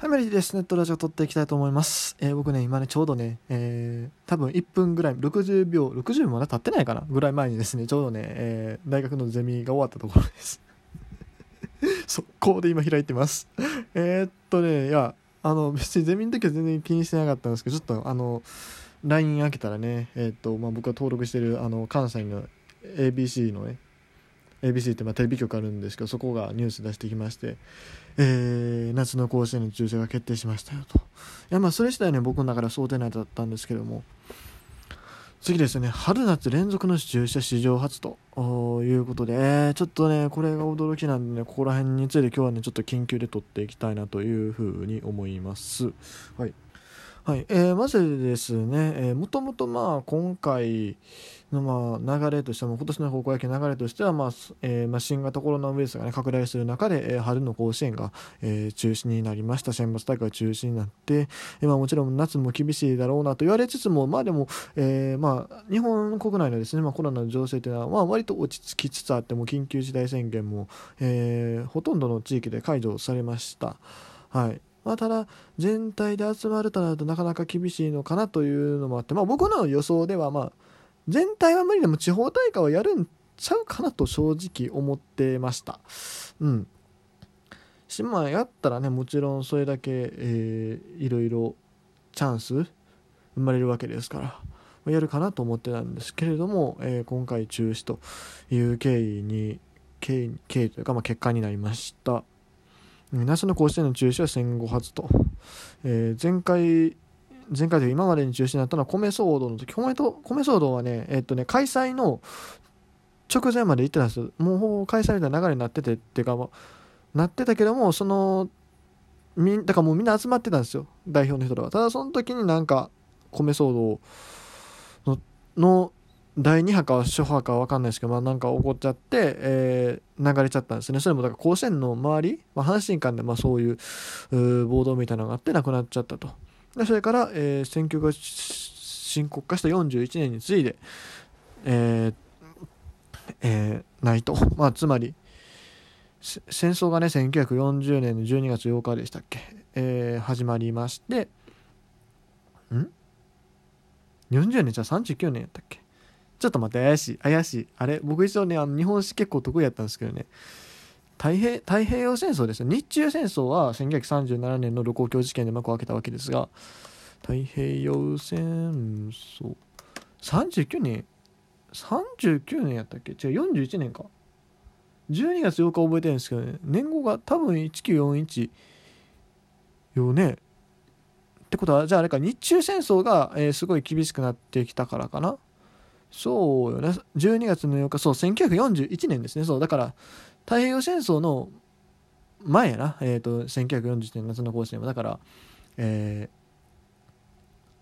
はい、メリーです。ネットラジオ撮っていきたいと思います。えー、僕ね、今ね、ちょうどね、えー、多分1分ぐらい、60秒、60秒まだ経ってないかな？ぐらい前にですね、ちょうどね、えー、大学のゼミが終わったところです。速攻で今開いてます。えっとね、いや、あの、別にゼミの時は全然気にしてなかったんですけど、ちょっとあの、LINE 開けたらね、えっと、まあ、僕が登録してる、あの、関西の ABC のね、ABC ってまあテレビ局あるんですけどそこがニュース出してきまして、えー、夏の甲子園の抽選が決定しましたよと。いやまあそれ自体ね僕の中では想定内だったんですけども次ですね春夏連続の注射史上初ということで、えー、ちょっとねこれが驚きなんでねここら辺について今日はねちょっと緊急で撮っていきたいなというふうに思います。はい。はい。えー、まずですね、えー、もともとまあ今回のまあ流れとしても今年の高校野球流れとしては、まあえー、まあ新型コロナウイルスが、ね、拡大する中で、えー、春の甲子園が、えー、中止になりました。選抜大会中止になって、えーまあ、もちろん夏も厳しいだろうなと言われつつもまあでも、えーまあ、日本国内のですね、まあ、コロナの情勢というのは、まあ、割と落ち着きつつあっても緊急事態宣言も、えー、ほとんどの地域で解除されました。はい。まあ、ただ、全体で集まるとなるとなかなか厳しいのかなというのもあって、まあ、僕の予想では、まあ、全体は無理でも地方大会はやるんちゃうかなと正直思ってました。うん。島やったらね、もちろんそれだけ、えー、いろいろチャンス生まれるわけですから、やるかなと思ってたんですけれども、えー、今回中止という経緯に、経緯経緯というか、まあ、結果になりました。夏の甲子園の中止は戦後初と、えー、前回前回という今までに中止になったのは米騒動の時。米と米騒動はね,、えー、っとね開催の直前まで行ってたんですよ。もう開催みたいな流れになっててっていうか、なってたけどもそのみだからもうみんな集まってたんですよ。代表の人らは。ただその時になんか米騒動のの第2波か初波か分かんないですけど、まあ、なんか起こっちゃって、えー、流れちゃったんですね。それもだから甲子園の周り、まあ、阪神間でまあそういう暴動みたいなのがあってなくなっちゃったと。でそれから、えー、選挙が深刻化した41年に次いで、えーえー、ないと、まあ、つまり戦争がね1940年の12月8日でしたっけ、えー、始まりましてん？40年じゃあ39年やったっけ？ちょっと待って、怪しい、怪しい。あれ？僕一応ね、あの日本史結構得意やったんですけどね、太平太平洋戦争ですね。日中戦争は1937年の盧溝橋事件で幕を開けたわけですが、太平洋戦争、39年、39年やったっけ？違う、41年か。12月8日覚えてるんですけどね、年号が多分1941よね。ってことは、じゃああれか、日中戦争が、えー、すごい厳しくなってきたからかな。そうよね。12月の8日、そう、1941年ですね。そう、だから、太平洋戦争の前やな。えっ、ー、と、1941年夏の甲子園は。だから、え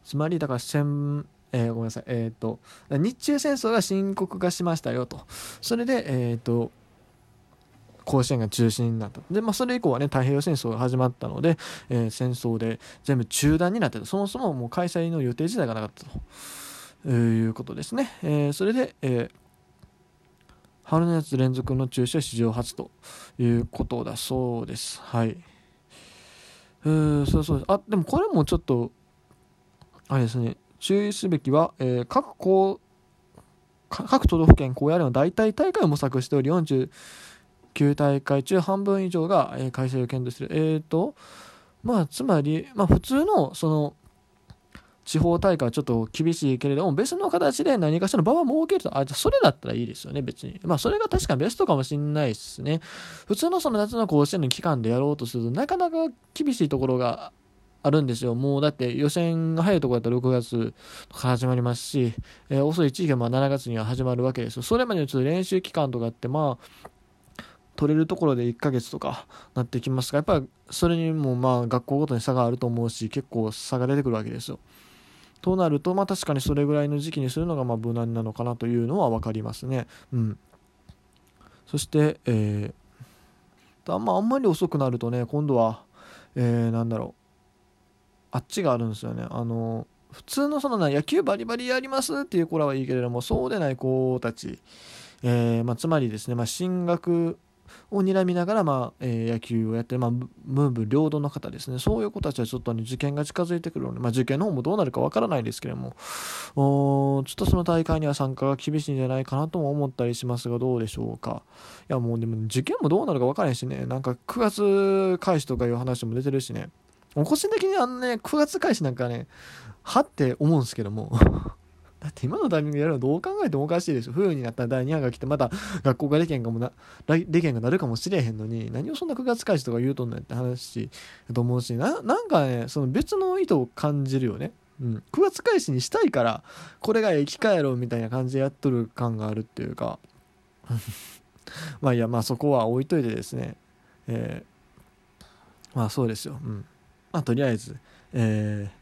ー、つまり、だから、戦、えー、ごめんなさい。えっ、ー、と、日中戦争が深刻化しましたよと。それで、えっ、と、甲子園が中止になった。で、まあ、それ以降はね、太平洋戦争が始まったので、えー、戦争で全部中断になってた。そもそももう開催の予定自体がなかったと。いうことですね。えー、それで、えー、春のやつ連続の中止は史上初ということだそうです。はい。えー、そうそうあ、でもこれもちょっと、あれですね、注意すべきは、えー、各校、各都道府県高野連の代替大会を模索しており、49大会中半分以上が、えー、開催を検討している。えっ、ー、と、まあ、つまり、まあ、普通の、その、地方大会はちょっと厳しいけれども、別の形で何かしらの場は設けると、あ、じゃそれだったらいいですよね、別に。まあ、それが確かにベストかもしんないですね。普通のその夏の甲子園の期間でやろうとすると、なかなか厳しいところがあるんですよ。もうだって予選が早いところだったら6月とか始まりますし、えー、遅い地域はまあ7月には始まるわけですよ。それまでのちょっと練習期間とかってまあ、取れるところで1ヶ月とかなってきますが、やっぱりそれにもまあ学校ごとに差があると思うし、結構差が出てくるわけですよ。となると、まあ、確かにそれぐらいの時期にするのがまあ無難なのかなというのは分かりますね。うん、そして、えー、あんまあんまり遅くなるとね今度は、えー、なんだろうあっちがあるんですよね。あの普通のその野球バリバリやりますっていう子らはいいけれどもそうでない子たち、えーまあ、つまりですね、まあ、進学を睨みながら、まあえー、野球をやってる、まあ、ムーブ両道の方ですね。そういう子たちはちょっと、ね、受験が近づいてくるので、まあ、受験の方もどうなるかわからないですけれどもおちょっとその大会には参加が厳しいんじゃないかなとも思ったりしますがどうでしょうか。いやもうでも受験もどうなるかわからないしね。なんか9月開始とかいう話も出てるしね。個人的にあのね9月開始なんかねはって思うんですけども。だって今のタイミングでやるのどう考えてもおかしいでしょ。冬になったら第2波が来てまた学校がでけんかもなでけんがなるかもしれへんのに何をそんな9月開始とか言うとんねんって話だと思うしななんかねその別の意図を感じるよね、うん、9月開始にしたいからこれが生き返ろうみたいな感じでやっとる感があるっていうか。まあいやまあそこは置いといてですね。えー、まあそうですよ。うん。まあとりあえずえー。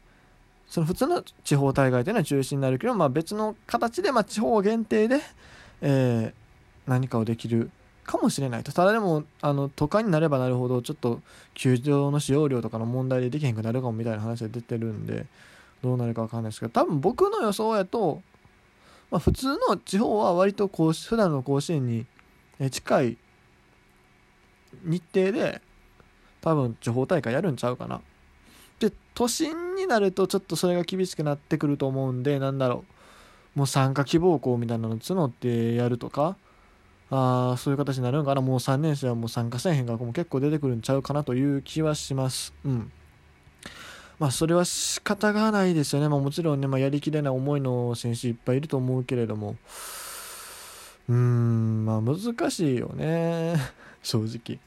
その普通の地方大会というのは中止になるけど、まあ、別の形で、まあ、地方限定で、えー、何かをできるかもしれないと。ただでもあの都会になればなるほどちょっと球場の使用量とかの問題でできへんくなるかもみたいな話が出てるんでどうなるか分かんないですけど多分僕の予想やと、まあ、普通の地方は割とこう普段の甲子園に近い日程で多分地方大会やるんちゃうかな。都心になるとちょっとそれが厳しくなってくると思うんでなんだろう。もう参加希望校みたいなの募ってやるとかあそういう形になるんかな。もう3年生はもう参加せえへん学校も結構出てくるんちゃうかなという気はします。うん。まあそれは仕方がないですよね、まあ、もちろんね、まあ、やりきれない思いの選手いっぱいいると思うけれども。うーんまあ難しいよね。正直。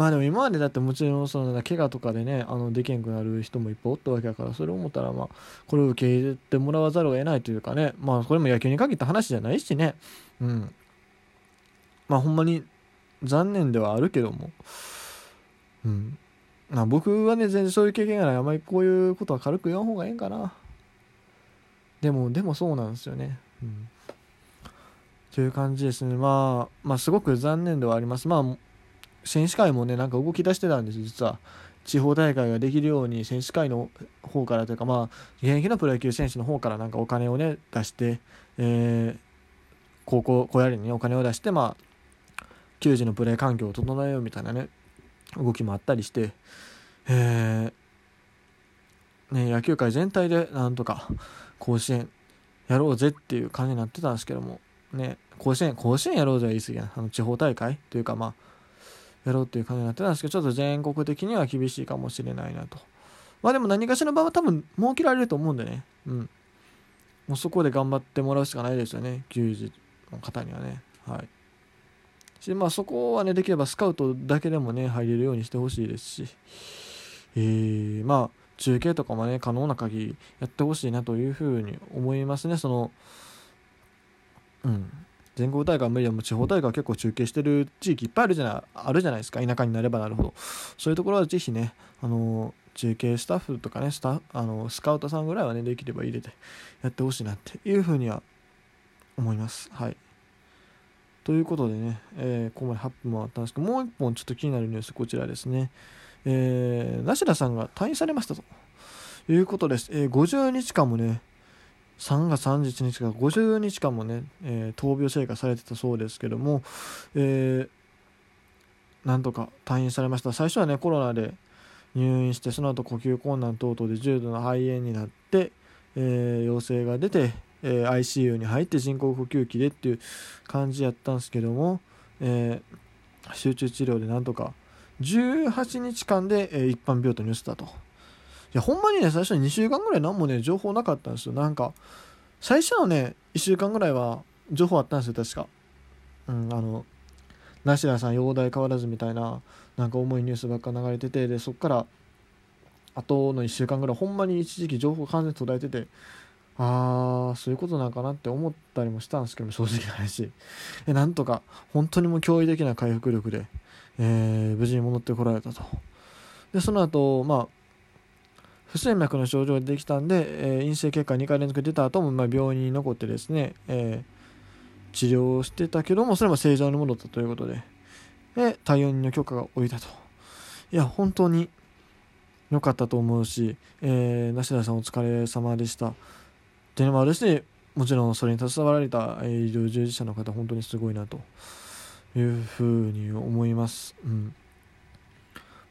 まあでも今までだってもちろんその怪我とかでねあのできんくなる人もいっぱいおったわけだからそれを思ったらまあこれを受け入れてもらわざるを得ないというかねまあこれも野球に限った話じゃないしね。うん。まあほんまに残念ではあるけども。うん。まあ僕はね全然そういう経験がない。あまりこういうことは軽く言わん方がええんかな。でもでもそうなんですよね。うん。という感じですね。まあまあすごく残念ではあります。まあ選手会もねなんか動き出してたんです実は。地方大会ができるように選手会の方からというかまあ現役のプロ野球選手の方からなんかお金をね出して、えー、高校小やりにお金を出してまあ球児のプレー環境を整えようみたいなね動きもあったりして、えー、ね、野球界全体でなんとか甲子園やろうぜっていう感じになってたんですけどもね甲子園甲子園やろうぜは言い過ぎな。あの地方大会というかまあやろうっていう感じになってたんですけどちょっと全国的には厳しいかもしれないなと。まあでも何かしらの場は多分設けられると思うんでね。うん。もうそこで頑張ってもらうしかないですよね。球児の方にはね。はい。しまあそこはねできればスカウトだけでもね入れるようにしてほしいですし。えー、まあ中継とかもね可能な限りやってほしいなというふうに思いますね。そのうん。全国大会は無理でも地方大会は結構中継してる地域いっぱいあるじゃないあるじゃないですか田舎になればなるほど。そういうところはぜひねあの中継スタッフとかねスタあのスカウトさんぐらいはねできれば入れてやってほしいなっていうふうには思います。はい。ということでね、えー、ここまで8分もあったんですけどもう1本ちょっと気になるニュースこちらですね。えー、梨田さんが退院されましたということです、えー、50日間もね3月31日から50日間もね、えー、闘病生活されてたそうですけども、えー、なんとか退院されました最初はねコロナで入院してその後呼吸困難等々で重度の肺炎になって、えー、陽性が出て、えー、ICU に入って人工呼吸器でっていう感じやったんですけども、えー、集中治療でなんとか18日間で、えー、一般病棟に移ったと。いやほんまにね最初に2週間ぐらい何もね情報なかったんですよ。なんか最初のね1週間ぐらいは情報あったんですよ確か。うんあの梨田さん容体変わらずみたいななんか重いニュースばっか流れててでそっからあとの1週間ぐらいほんまに一時期情報完全に途絶えててああそういうことなんかなって思ったりもしたんですけど正直な話。えなんとか本当にもう驚異的な回復力で、えー、無事に戻ってこられたと。でその後まあ不整脈の症状ができたんで、えー、陰性結果2回連続出た後も、まあ、病院に残ってですね、えー、治療をしてたけどもそれも正常に戻ったということでで対応の許可が下りたと。いや本当に良かったと思うし、えー、梨田さんお疲れ様でした。っていうのもあるしもちろんそれに携わられた医療従事者の方本当にすごいなというふうに思います。うん、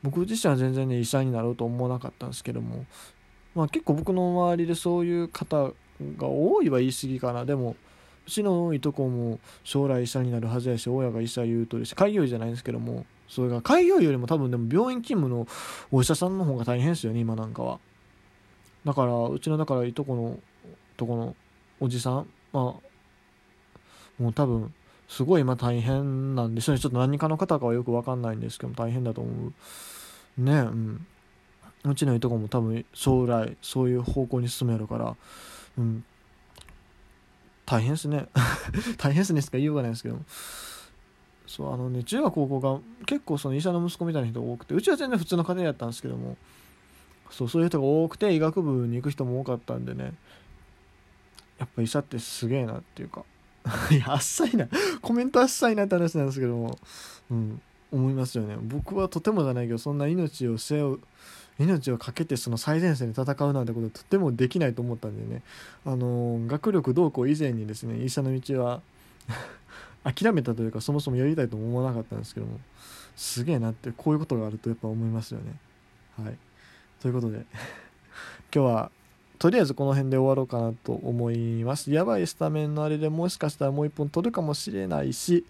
僕自身は全然ね医者になろうと思わなかったんですけども、まあ、結構僕の周りでそういう方が多いは言い過ぎかな。でもうちのいとこも将来医者になるはずやし親が医者言うとるし開業医じゃないんですけどもそれが開業医よりも多分でも病院勤務のお医者さんの方が大変ですよね今なんかは。だからうちのだからいとこのとこのおじさんまあもう多分すごい今大変なんでしょうね。ちょっと何かの方かはよく分かんないんですけど大変だと思う。ねうん。うちのいとこも多分将来そういう方向に進めるからうん。大変ですね。大変ですねしか言いようがないですけどそうあのね中学高校が結構その医者の息子みたいな人が多くてうちは全然普通の家庭やったんですけども。そうそういう人が多くて医学部に行く人も多かったんでね。やっぱ医者ってすげえなっていうか。いやあっさいな。コメントあっさいなって話なんですけども。うん。思いますよね。僕はとてもじゃないけどそんな命を背負う命を懸けてその最前線で戦うなんてこととてもできないと思ったんでね。あの学力どうこう以前にですね医者の道は 諦めたというかそもそもやりたいとも思わなかったんですけども。すげえなってこういうことがあるとやっぱ思いますよね。はい。ということで今日はとりあえずこの辺で終わろうかなと思います。やばいスタメンのあれでもしかしたらもう1本取るかもしれないし、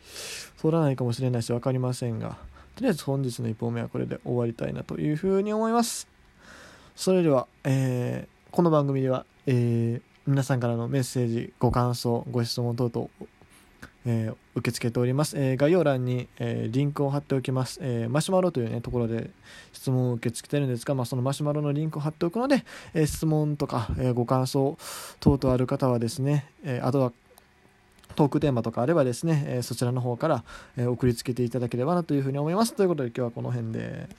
取らないかもしれないし分かりませんが、とりあえず本日の1本目はこれで終わりたいなというふうに思います。それでは、えー、この番組では、えー、皆さんからのメッセージ、ご感想、ご質問等々、えー、受け付けております。えー、概要欄に、えー、リンクを貼っておきます。えマシュマロという、ね、ところで質問を受け付けてるんですが、まあ、そのマシュマロのリンクを貼っておくので、え質問とか、えご感想等々ある方はですね、えあとはトークテーマとかあればですね、えそちらの方から、え送りつけていただければなというふうに思います。ということで今日はこの辺で。